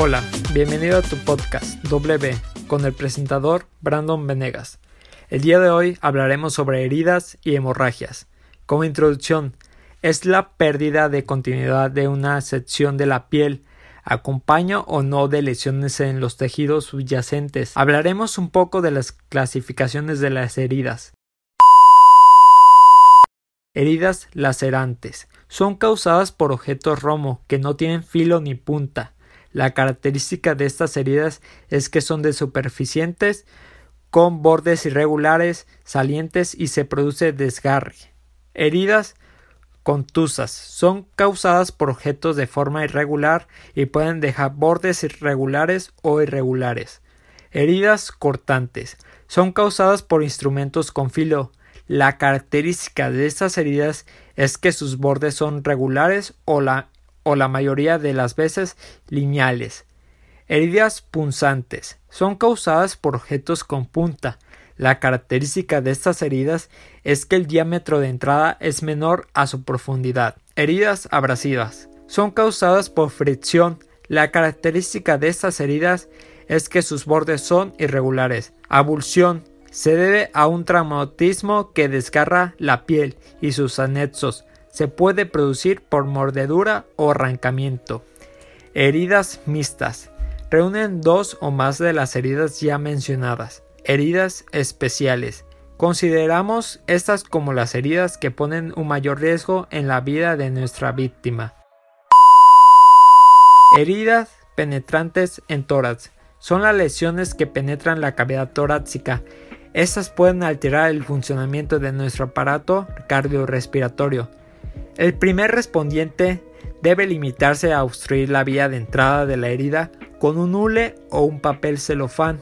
Hola, bienvenido a tu podcast W con el presentador Brandon Venegas. El día de hoy hablaremos sobre heridas y hemorragias. Como introducción, es la pérdida de continuidad de una sección de la piel acompaña o no de lesiones en los tejidos subyacentes. Hablaremos un poco de las clasificaciones de las heridas. Heridas lacerantes. Son causadas por objetos romo que no tienen filo ni punta. La característica de estas heridas es que son de superficientes, con bordes irregulares, salientes y se produce desgarre. Heridas contusas son causadas por objetos de forma irregular y pueden dejar bordes irregulares o irregulares. Heridas cortantes son causadas por instrumentos con filo. La característica de estas heridas es que sus bordes son regulares o la, o la mayoría de las veces lineales. Heridas punzantes son causadas por objetos con punta. La característica de estas heridas es que el diámetro de entrada es menor a su profundidad. Heridas abrasivas son causadas por fricción. La característica de estas heridas es que sus bordes son irregulares. Abulsión se debe a un traumatismo que desgarra la piel y sus anexos. Se puede producir por mordedura o arrancamiento. Heridas mixtas reúnen dos o más de las heridas ya mencionadas. Heridas especiales. Consideramos estas como las heridas que ponen un mayor riesgo en la vida de nuestra víctima. Heridas penetrantes en tórax. Son las lesiones que penetran la cavidad torácica. Estas pueden alterar el funcionamiento de nuestro aparato cardiorrespiratorio. El primer respondiente debe limitarse a obstruir la vía de entrada de la herida con un hule o un papel celofán.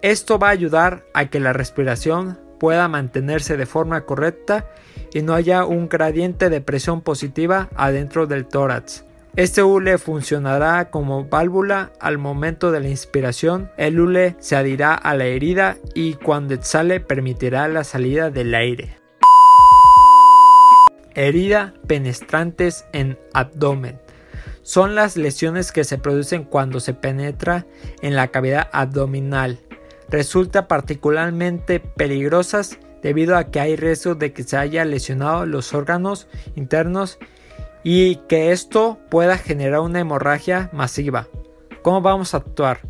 Esto va a ayudar a que la respiración pueda mantenerse de forma correcta y no haya un gradiente de presión positiva adentro del tórax. Este hule funcionará como válvula al momento de la inspiración. El hule se adhirá a la herida y cuando exhale permitirá la salida del aire. Herida penetrantes en abdomen. Son las lesiones que se producen cuando se penetra en la cavidad abdominal resulta particularmente peligrosas debido a que hay riesgo de que se haya lesionado los órganos internos y que esto pueda generar una hemorragia masiva. ¿Cómo vamos a actuar?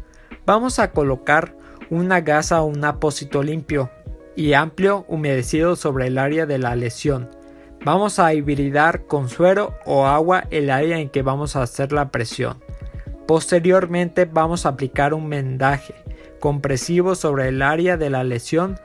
Vamos a colocar una gasa o un apósito limpio y amplio humedecido sobre el área de la lesión. Vamos a hibridar con suero o agua el área en que vamos a hacer la presión. Posteriormente vamos a aplicar un mendaje compresivo sobre el área de la lesión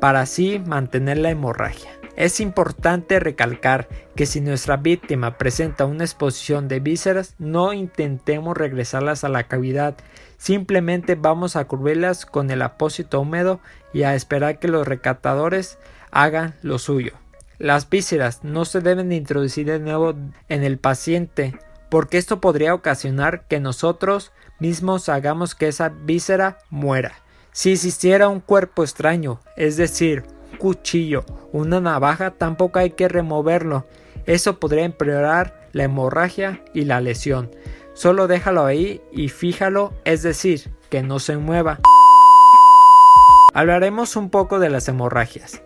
para así mantener la hemorragia. Es importante recalcar que si nuestra víctima presenta una exposición de vísceras, no intentemos regresarlas a la cavidad, simplemente vamos a cubrirlas con el apósito húmedo y a esperar que los recatadores hagan lo suyo. Las vísceras no se deben introducir de nuevo en el paciente porque esto podría ocasionar que nosotros mismos hagamos que esa víscera muera. Si existiera un cuerpo extraño, es decir, un cuchillo, una navaja, tampoco hay que removerlo. Eso podría empeorar la hemorragia y la lesión. Solo déjalo ahí y fíjalo, es decir, que no se mueva. Hablaremos un poco de las hemorragias.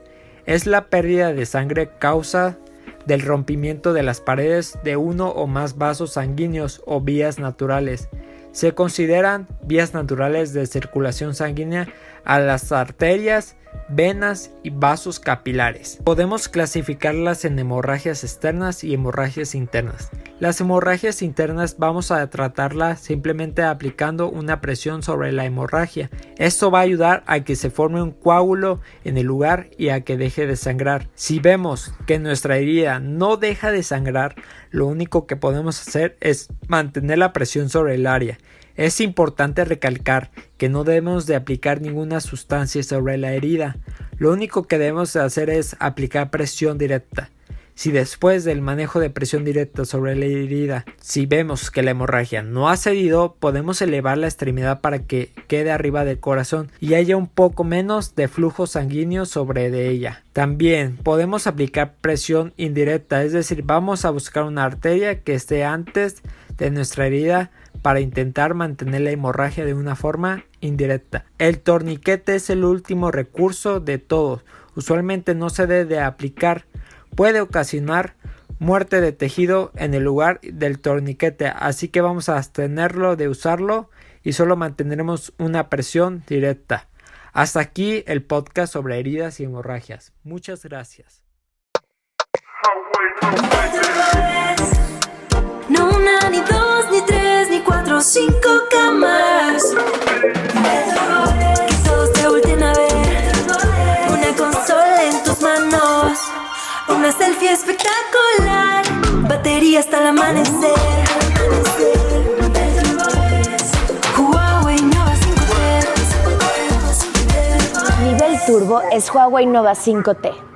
Es la pérdida de sangre causa del rompimiento de las paredes de uno o más vasos sanguíneos o vías naturales. Se consideran vías naturales de circulación sanguínea a las arterias, venas y vasos capilares. Podemos clasificarlas en hemorragias externas y hemorragias internas. Las hemorragias internas vamos a tratarlas simplemente aplicando una presión sobre la hemorragia. Esto va a ayudar a que se forme un coágulo en el lugar y a que deje de sangrar. Si vemos que nuestra herida no deja de sangrar, lo único que podemos hacer es mantener la presión sobre el área. Es importante recalcar que no debemos de aplicar ninguna sustancia sobre la herida. Lo único que debemos de hacer es aplicar presión directa. Si después del manejo de presión directa sobre la herida, si vemos que la hemorragia no ha cedido, podemos elevar la extremidad para que quede arriba del corazón y haya un poco menos de flujo sanguíneo sobre de ella. También podemos aplicar presión indirecta, es decir, vamos a buscar una arteria que esté antes de nuestra herida para intentar mantener la hemorragia de una forma indirecta. El torniquete es el último recurso de todos. Usualmente no se debe aplicar puede ocasionar muerte de tejido en el lugar del torniquete, así que vamos a abstenerlo de usarlo y solo mantendremos una presión directa. Hasta aquí el podcast sobre heridas y hemorragias. Muchas gracias. Espectacular. Batería hasta el amanecer. Huawei Nova 5T. Nivel turbo es Huawei Nova 5T.